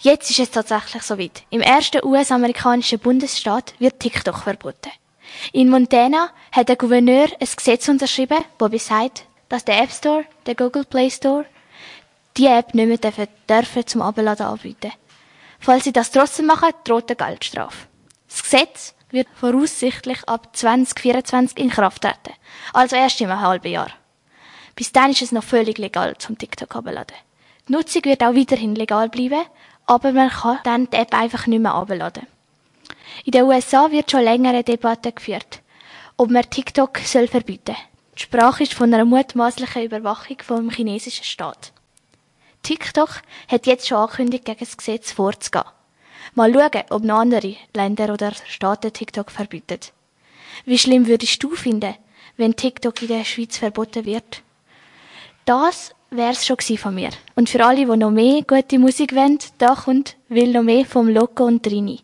Jetzt ist es tatsächlich soweit. Im ersten US-amerikanischen Bundesstaat wird TikTok verboten. In Montana hat der Gouverneur ein Gesetz unterschrieben, das besagt, dass der App Store, der Google Play Store, die App nicht mehr dürfen, dürfen zum Abladen anbieten. Falls sie das trotzdem machen, droht eine Geldstrafe. Das Gesetz wird voraussichtlich ab 2024 in Kraft treten. Also erst in einem halben Jahr. Bis dann ist es noch völlig legal zum TikTok abladen. Die Nutzung wird auch weiterhin legal bleiben, aber man kann dann die App einfach nicht mehr abladen. In den USA wird schon länger eine Debatte geführt, ob man TikTok soll verbieten soll. Die Sprache ist von einer mutmaßlichen Überwachung vom chinesischen Staat. TikTok hat jetzt schon angekündigt, gegen das Gesetz vorzugehen. Mal schauen, ob noch andere Länder oder Staaten TikTok verbieten. Wie schlimm würdest du finden, wenn TikTok in der Schweiz verboten wird? Das wär's schon von mir. Und für alle, die noch mehr gute Musik wollen, da kommt Will noch mehr vom Loco und Trini.